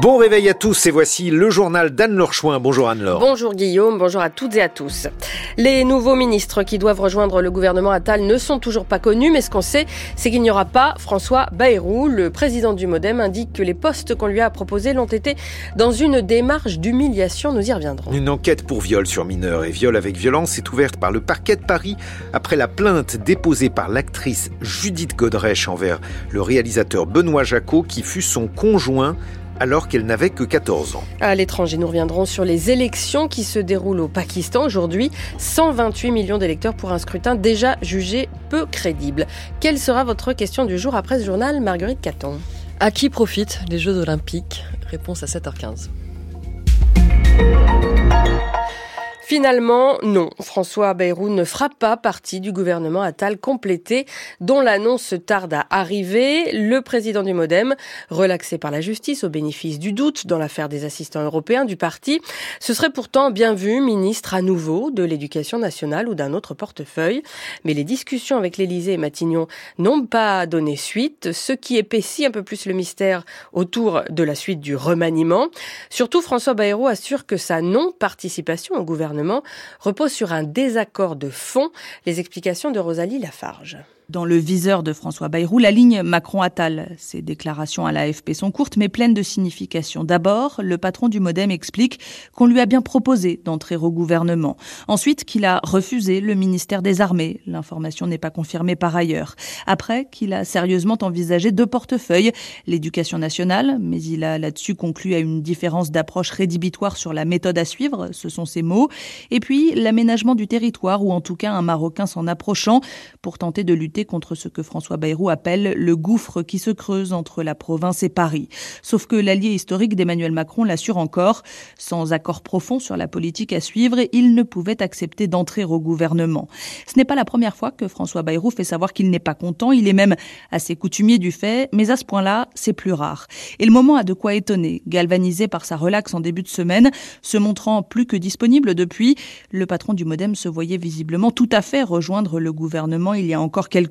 Bon réveil à tous et voici le journal d'Anne-Laure Chouin. Bonjour Anne-Laure. Bonjour Guillaume, bonjour à toutes et à tous. Les nouveaux ministres qui doivent rejoindre le gouvernement Attal ne sont toujours pas connus, mais ce qu'on sait, c'est qu'il n'y aura pas François Bayrou. Le président du Modem indique que les postes qu'on lui a proposés l'ont été dans une démarche d'humiliation. Nous y reviendrons. Une enquête pour viol sur mineur et viol avec violence est ouverte par le parquet de Paris après la plainte déposée par l'actrice Judith Godrèche envers le réalisateur Benoît Jacot qui fut son conjoint alors qu'elle n'avait que 14 ans. À l'étranger, nous reviendrons sur les élections qui se déroulent au Pakistan. Aujourd'hui, 128 millions d'électeurs pour un scrutin déjà jugé peu crédible. Quelle sera votre question du jour après ce journal, Marguerite Caton? À qui profitent les Jeux olympiques? Réponse à 7h15. Finalement, non. François Bayrou ne fera pas partie du gouvernement Attal complété, dont l'annonce tarde à arriver. Le président du Modem, relaxé par la justice au bénéfice du doute dans l'affaire des assistants européens du parti, ce serait pourtant bien vu ministre à nouveau de l'éducation nationale ou d'un autre portefeuille. Mais les discussions avec l'Élysée et Matignon n'ont pas donné suite, ce qui épaissit un peu plus le mystère autour de la suite du remaniement. Surtout, François Bayrou assure que sa non-participation au gouvernement repose sur un désaccord de fond. Les explications de Rosalie Lafarge dans le viseur de François Bayrou la ligne Macron-Attal. Ses déclarations à l'AFP sont courtes mais pleines de signification. D'abord, le patron du Modem explique qu'on lui a bien proposé d'entrer au gouvernement. Ensuite, qu'il a refusé le ministère des Armées. L'information n'est pas confirmée par ailleurs. Après, qu'il a sérieusement envisagé deux portefeuilles, l'éducation nationale, mais il a là-dessus conclu à une différence d'approche rédhibitoire sur la méthode à suivre, ce sont ses mots, et puis l'aménagement du territoire, ou en tout cas un Marocain s'en approchant pour tenter de lutter contre ce que François Bayrou appelle le gouffre qui se creuse entre la province et Paris. Sauf que l'allié historique d'Emmanuel Macron l'assure encore, sans accord profond sur la politique à suivre, il ne pouvait accepter d'entrer au gouvernement. Ce n'est pas la première fois que François Bayrou fait savoir qu'il n'est pas content, il est même assez coutumier du fait, mais à ce point-là, c'est plus rare. Et le moment a de quoi étonner. Galvanisé par sa relaxe en début de semaine, se montrant plus que disponible depuis, le patron du Modem se voyait visiblement tout à fait rejoindre le gouvernement il y a encore quelques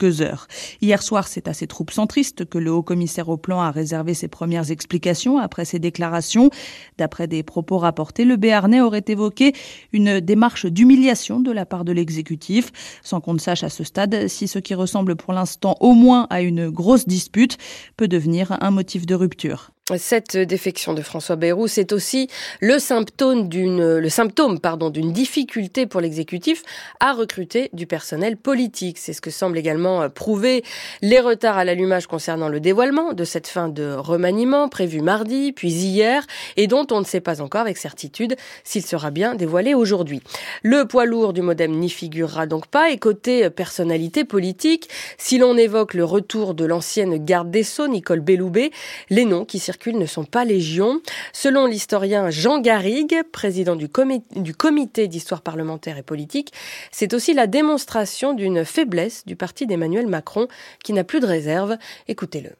Hier soir, c'est à ses troupes centristes que le haut-commissaire au plan a réservé ses premières explications après ses déclarations. D'après des propos rapportés, le Béarnais aurait évoqué une démarche d'humiliation de la part de l'exécutif, sans qu'on ne sache à ce stade si ce qui ressemble pour l'instant au moins à une grosse dispute peut devenir un motif de rupture. Cette défection de François Bayrou, c'est aussi le symptôme d'une, le symptôme, pardon, d'une difficulté pour l'exécutif à recruter du personnel politique. C'est ce que semble également prouver les retards à l'allumage concernant le dévoilement de cette fin de remaniement prévu mardi, puis hier, et dont on ne sait pas encore avec certitude s'il sera bien dévoilé aujourd'hui. Le poids lourd du modem n'y figurera donc pas, et côté personnalité politique, si l'on évoque le retour de l'ancienne garde des Sceaux, Nicole Belloubet, les noms qui circulent ne sont pas légion. Selon l'historien Jean Garrigue, président du, du comité d'histoire parlementaire et politique, c'est aussi la démonstration d'une faiblesse du parti d'Emmanuel Macron qui n'a plus de réserve. Écoutez-le.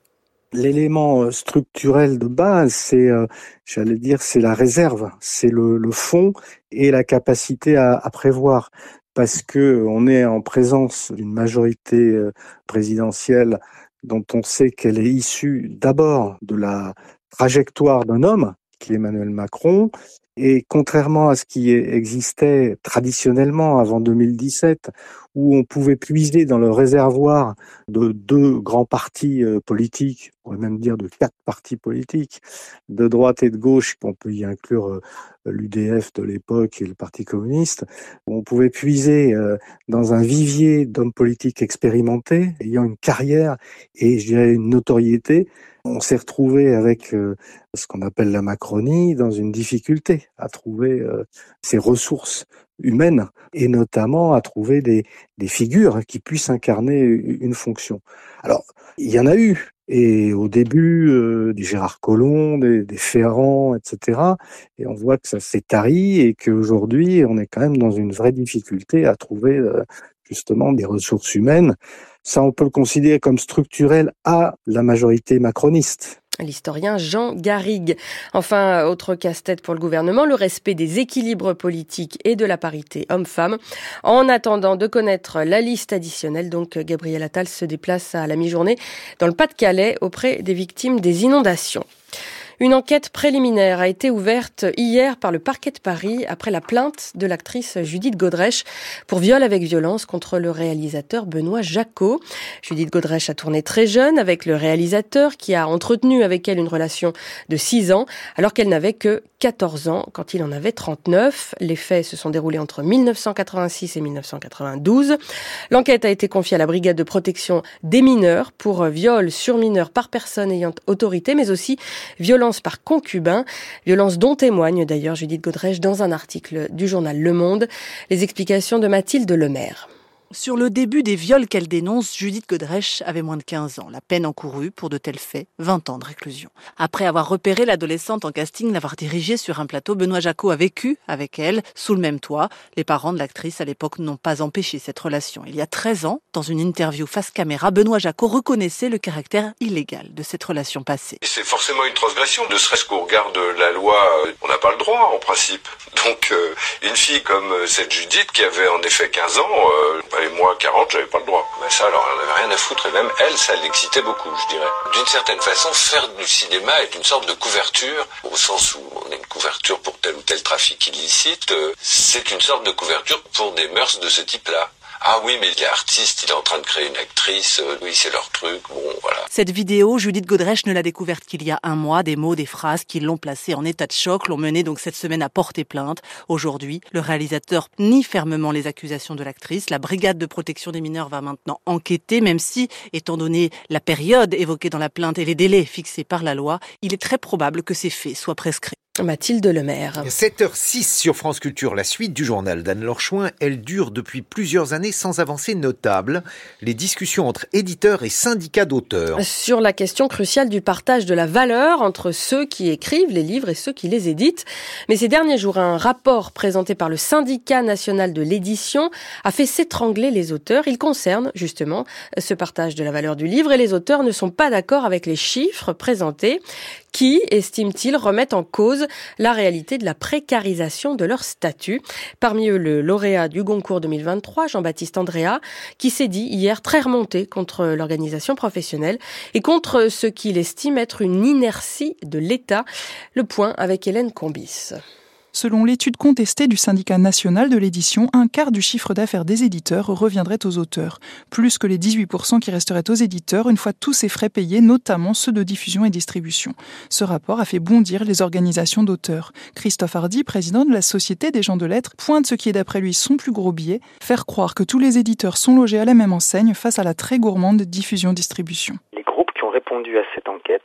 L'élément euh, structurel de base, c'est, euh, j'allais dire, c'est la réserve, c'est le, fond et la capacité à, à prévoir parce que on est en présence d'une majorité euh, présidentielle dont on sait qu'elle est issue d'abord de la trajectoire d'un homme, qui est Emmanuel Macron, et contrairement à ce qui existait traditionnellement avant 2017, où on pouvait puiser dans le réservoir de deux grands partis euh, politiques, on pourrait même dire de quatre partis politiques, de droite et de gauche, on peut y inclure euh, l'UDF de l'époque et le Parti communiste, où on pouvait puiser euh, dans un vivier d'hommes politiques expérimentés, ayant une carrière et je dirais une notoriété, on s'est retrouvé avec ce qu'on appelle la Macronie dans une difficulté à trouver ces ressources humaines et notamment à trouver des, figures qui puissent incarner une fonction. Alors, il y en a eu. Et au début, euh, des Gérard Collomb, des, des Ferrand, etc. Et on voit que ça s'est tari et qu'aujourd'hui, on est quand même dans une vraie difficulté à trouver justement des ressources humaines. Ça, on peut le considérer comme structurel à la majorité macroniste l'historien Jean Garrigue. Enfin, autre casse-tête pour le gouvernement, le respect des équilibres politiques et de la parité homme-femme. En attendant de connaître la liste additionnelle, donc Gabriel Attal se déplace à la mi-journée dans le Pas-de-Calais auprès des victimes des inondations. Une enquête préliminaire a été ouverte hier par le parquet de Paris après la plainte de l'actrice Judith Godrèche pour viol avec violence contre le réalisateur Benoît Jacot. Judith Godrèche a tourné très jeune avec le réalisateur qui a entretenu avec elle une relation de 6 ans alors qu'elle n'avait que 14 ans quand il en avait 39. Les faits se sont déroulés entre 1986 et 1992. L'enquête a été confiée à la brigade de protection des mineurs pour viol sur mineur par personne ayant autorité mais aussi violence par concubin, violence dont témoigne d'ailleurs Judith Godrèche dans un article du journal Le Monde. Les explications de Mathilde Lemaire. Sur le début des viols qu'elle dénonce, Judith Godrèche avait moins de 15 ans. La peine encourue pour de tels faits, 20 ans de réclusion. Après avoir repéré l'adolescente en casting, l'avoir dirigée sur un plateau, Benoît Jacot a vécu avec elle, sous le même toit. Les parents de l'actrice à l'époque n'ont pas empêché cette relation. Il y a 13 ans, dans une interview face caméra, Benoît Jacot reconnaissait le caractère illégal de cette relation passée. C'est forcément une transgression, ne serait-ce qu'au regard de la loi, euh, on n'a pas le droit en principe. Donc euh, une fille comme euh, cette Judith qui avait en effet 15 ans, et moi 40, j'avais pas le droit. Mais ça, alors, elle avait rien à foutre. Et même elle, ça l'excitait beaucoup, je dirais. D'une certaine façon, faire du cinéma est une sorte de couverture, au sens où on a une couverture pour tel ou tel trafic illicite. Euh, c'est une sorte de couverture pour des mœurs de ce type-là. Ah oui, mais il est artiste, il est en train de créer une actrice, euh, oui, c'est leur truc, bon, voilà. Cette vidéo, Judith Godrèche ne l'a découverte qu'il y a un mois, des mots, des phrases qui l'ont placée en état de choc, l'ont menée donc cette semaine à porter plainte. Aujourd'hui, le réalisateur nie fermement les accusations de l'actrice. La brigade de protection des mineurs va maintenant enquêter, même si, étant donné la période évoquée dans la plainte et les délais fixés par la loi, il est très probable que ces faits soient prescrits. Mathilde Lemaire. 7h06 sur France Culture, la suite du journal d'Anne Lorchouin, elle dure depuis plusieurs années sans avancée notable. Les discussions entre éditeurs et syndicats d'auteurs. Sur la question cruciale du partage de la valeur entre ceux qui écrivent les livres et ceux qui les éditent. Mais ces derniers jours, un rapport présenté par le syndicat national de l'édition a fait s'étrangler les auteurs. Il concerne justement ce partage de la valeur du livre et les auteurs ne sont pas d'accord avec les chiffres présentés qui, estime-t-il, remettent en cause la réalité de la précarisation de leur statut. Parmi eux, le lauréat du Goncourt 2023, Jean-Baptiste Andrea, qui s'est dit hier très remonté contre l'organisation professionnelle et contre ce qu'il estime être une inertie de l'État. Le point avec Hélène Combis. Selon l'étude contestée du syndicat national de l'édition, un quart du chiffre d'affaires des éditeurs reviendrait aux auteurs, plus que les 18% qui resteraient aux éditeurs une fois tous ces frais payés, notamment ceux de diffusion et distribution. Ce rapport a fait bondir les organisations d'auteurs. Christophe Hardy, président de la Société des gens de lettres, pointe ce qui est d'après lui son plus gros biais, faire croire que tous les éditeurs sont logés à la même enseigne face à la très gourmande diffusion-distribution. Les groupes qui ont répondu à cette enquête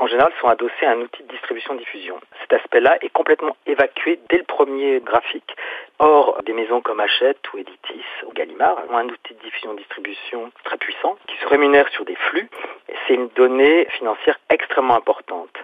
en général, sont adossés à un outil de distribution-diffusion. Cet aspect-là est complètement évacué dès le premier graphique. Or, des maisons comme Hachette ou Editis ou Gallimard ont un outil de diffusion-distribution très puissant qui se rémunère sur des flux. C'est une donnée financière extrêmement importante.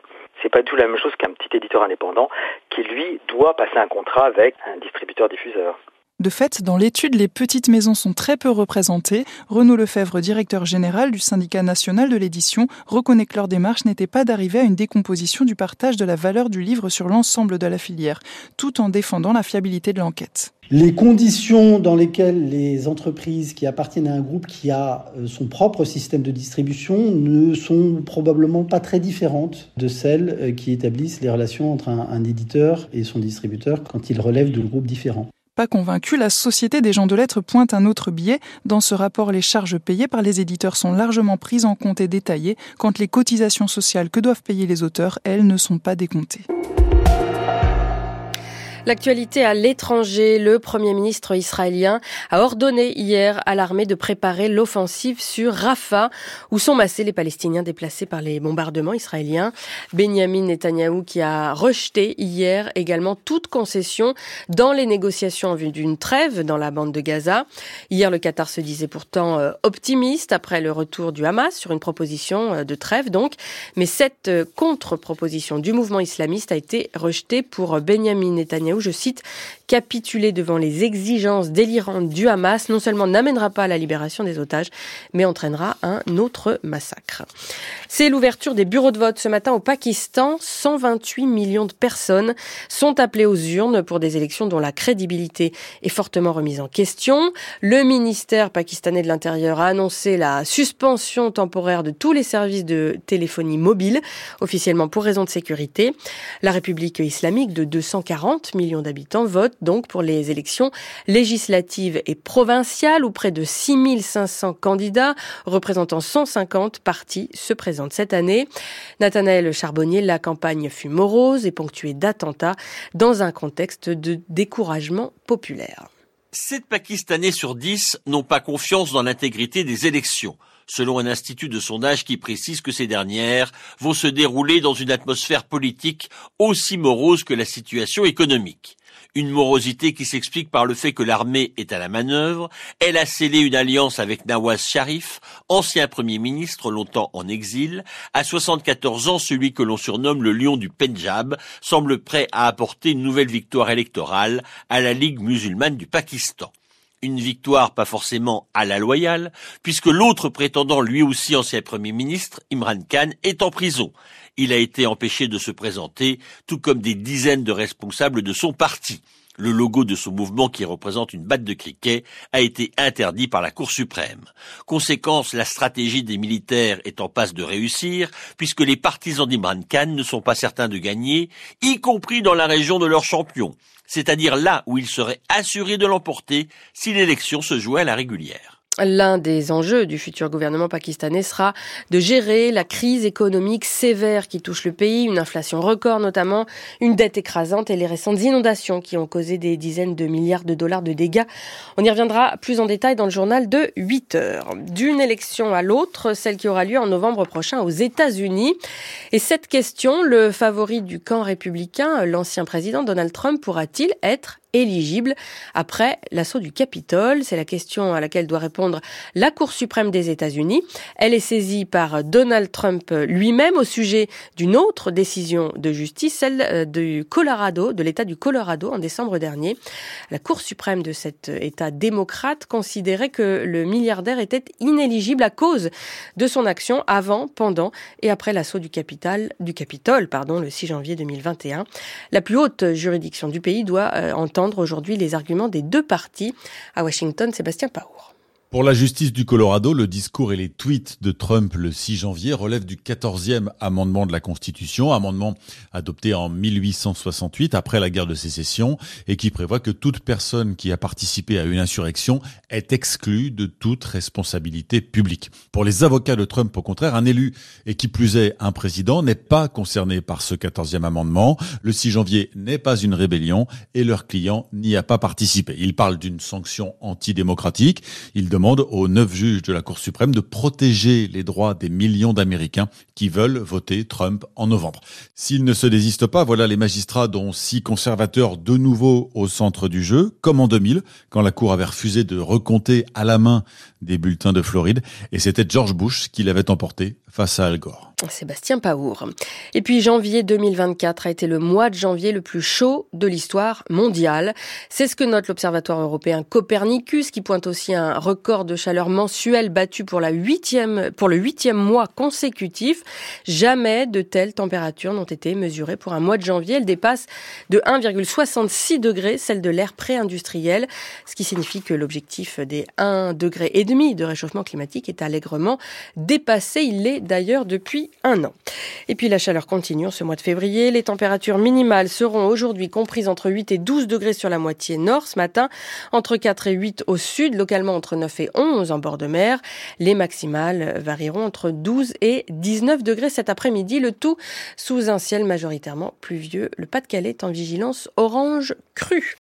C'est pas du tout la même chose qu'un petit éditeur indépendant qui, lui, doit passer un contrat avec un distributeur-diffuseur. De fait, dans l'étude, les petites maisons sont très peu représentées. Renaud Lefebvre, directeur général du syndicat national de l'édition, reconnaît que leur démarche n'était pas d'arriver à une décomposition du partage de la valeur du livre sur l'ensemble de la filière, tout en défendant la fiabilité de l'enquête. Les conditions dans lesquelles les entreprises qui appartiennent à un groupe qui a euh, son propre système de distribution ne sont probablement pas très différentes de celles euh, qui établissent les relations entre un, un éditeur et son distributeur quand ils relèvent de groupes différents. Pas convaincu, la Société des gens de lettres pointe un autre biais. Dans ce rapport, les charges payées par les éditeurs sont largement prises en compte et détaillées, quand les cotisations sociales que doivent payer les auteurs, elles, ne sont pas décomptées. L'actualité à l'étranger, le Premier ministre israélien a ordonné hier à l'armée de préparer l'offensive sur Rafah, où sont massés les Palestiniens déplacés par les bombardements israéliens. Benjamin Netanyahou qui a rejeté hier également toute concession dans les négociations en vue d'une trêve dans la bande de Gaza. Hier, le Qatar se disait pourtant euh, optimiste après le retour du Hamas sur une proposition euh, de trêve donc, mais cette euh, contre-proposition du mouvement islamiste a été rejetée pour Benjamin Netanyahou je cite, Capituler devant les exigences délirantes du Hamas non seulement n'amènera pas à la libération des otages, mais entraînera un autre massacre. C'est l'ouverture des bureaux de vote ce matin au Pakistan. 128 millions de personnes sont appelées aux urnes pour des élections dont la crédibilité est fortement remise en question. Le ministère pakistanais de l'Intérieur a annoncé la suspension temporaire de tous les services de téléphonie mobile, officiellement pour raison de sécurité. La République islamique de 240 millions d'habitants vote donc pour les élections législatives et provinciales où près de 6500 candidats représentant 150 partis se présentent cette année. Nathanaël Charbonnier, la campagne fut morose et ponctuée d'attentats dans un contexte de découragement populaire. 7 Pakistanais sur 10 n'ont pas confiance dans l'intégrité des élections, selon un institut de sondage qui précise que ces dernières vont se dérouler dans une atmosphère politique aussi morose que la situation économique. Une morosité qui s'explique par le fait que l'armée est à la manœuvre. Elle a scellé une alliance avec Nawaz Sharif, ancien premier ministre longtemps en exil. À 74 ans, celui que l'on surnomme le lion du Pendjab semble prêt à apporter une nouvelle victoire électorale à la Ligue musulmane du Pakistan une victoire pas forcément à la loyale, puisque l'autre prétendant, lui aussi ancien Premier ministre, Imran Khan, est en prison. Il a été empêché de se présenter, tout comme des dizaines de responsables de son parti. Le logo de son mouvement, qui représente une batte de cricket, a été interdit par la Cour suprême. Conséquence, la stratégie des militaires est en passe de réussir, puisque les partisans d'Imran Khan ne sont pas certains de gagner, y compris dans la région de leur champion, c'est-à-dire là où ils seraient assurés de l'emporter si l'élection se jouait à la régulière. L'un des enjeux du futur gouvernement pakistanais sera de gérer la crise économique sévère qui touche le pays, une inflation record notamment, une dette écrasante et les récentes inondations qui ont causé des dizaines de milliards de dollars de dégâts. On y reviendra plus en détail dans le journal de 8 heures. D'une élection à l'autre, celle qui aura lieu en novembre prochain aux États-Unis. Et cette question, le favori du camp républicain, l'ancien président Donald Trump, pourra-t-il être éligible après l'assaut du Capitole C'est la question à laquelle doit répondre la Cour suprême des États-Unis. Elle est saisie par Donald Trump lui-même au sujet d'une autre décision de justice, celle euh, du Colorado, de l'État du Colorado en décembre dernier. La Cour suprême de cet État démocrate considérait que le milliardaire était inéligible à cause de son action avant, pendant et après l'assaut du Capitole, du Capitole, pardon, le 6 janvier 2021. La plus haute juridiction du pays doit euh, aujourd'hui les arguments des deux parties. À Washington, Sébastien Paour. Pour la justice du Colorado, le discours et les tweets de Trump le 6 janvier relèvent du 14e amendement de la Constitution, amendement adopté en 1868 après la guerre de sécession et qui prévoit que toute personne qui a participé à une insurrection est exclue de toute responsabilité publique. Pour les avocats de Trump, au contraire, un élu et qui plus est un président n'est pas concerné par ce 14e amendement. Le 6 janvier n'est pas une rébellion et leur client n'y a pas participé. Il parle d'une sanction antidémocratique. Il demande demande aux neuf juges de la Cour suprême de protéger les droits des millions d'Américains qui veulent voter Trump en novembre. S'ils ne se désistent pas, voilà les magistrats dont six conservateurs de nouveau au centre du jeu, comme en 2000, quand la Cour avait refusé de recompter à la main des bulletins de Floride, et c'était George Bush qui l'avait emporté face à Al Gore. Sébastien Paour. Et puis janvier 2024 a été le mois de janvier le plus chaud de l'histoire mondiale. C'est ce que note l'Observatoire européen Copernicus qui pointe aussi un record de chaleur mensuel battu pour, la huitième, pour le huitième mois consécutif. Jamais de telles températures n'ont été mesurées pour un mois de janvier. Elles dépassent de 1,66 degrés celle de l'ère pré-industriel, ce qui signifie que l'objectif des 1,5 degré demi de réchauffement climatique est allègrement dépassé. Il l'est d'ailleurs depuis un an. Et puis la chaleur continue en ce mois de février. Les températures minimales seront aujourd'hui comprises entre 8 et 12 degrés sur la moitié nord ce matin, entre 4 et 8 au sud, localement entre 9 et 11 en bord de mer. Les maximales varieront entre 12 et 19 degrés cet après-midi, le tout sous un ciel majoritairement pluvieux. Le Pas-de-Calais est en vigilance orange crue.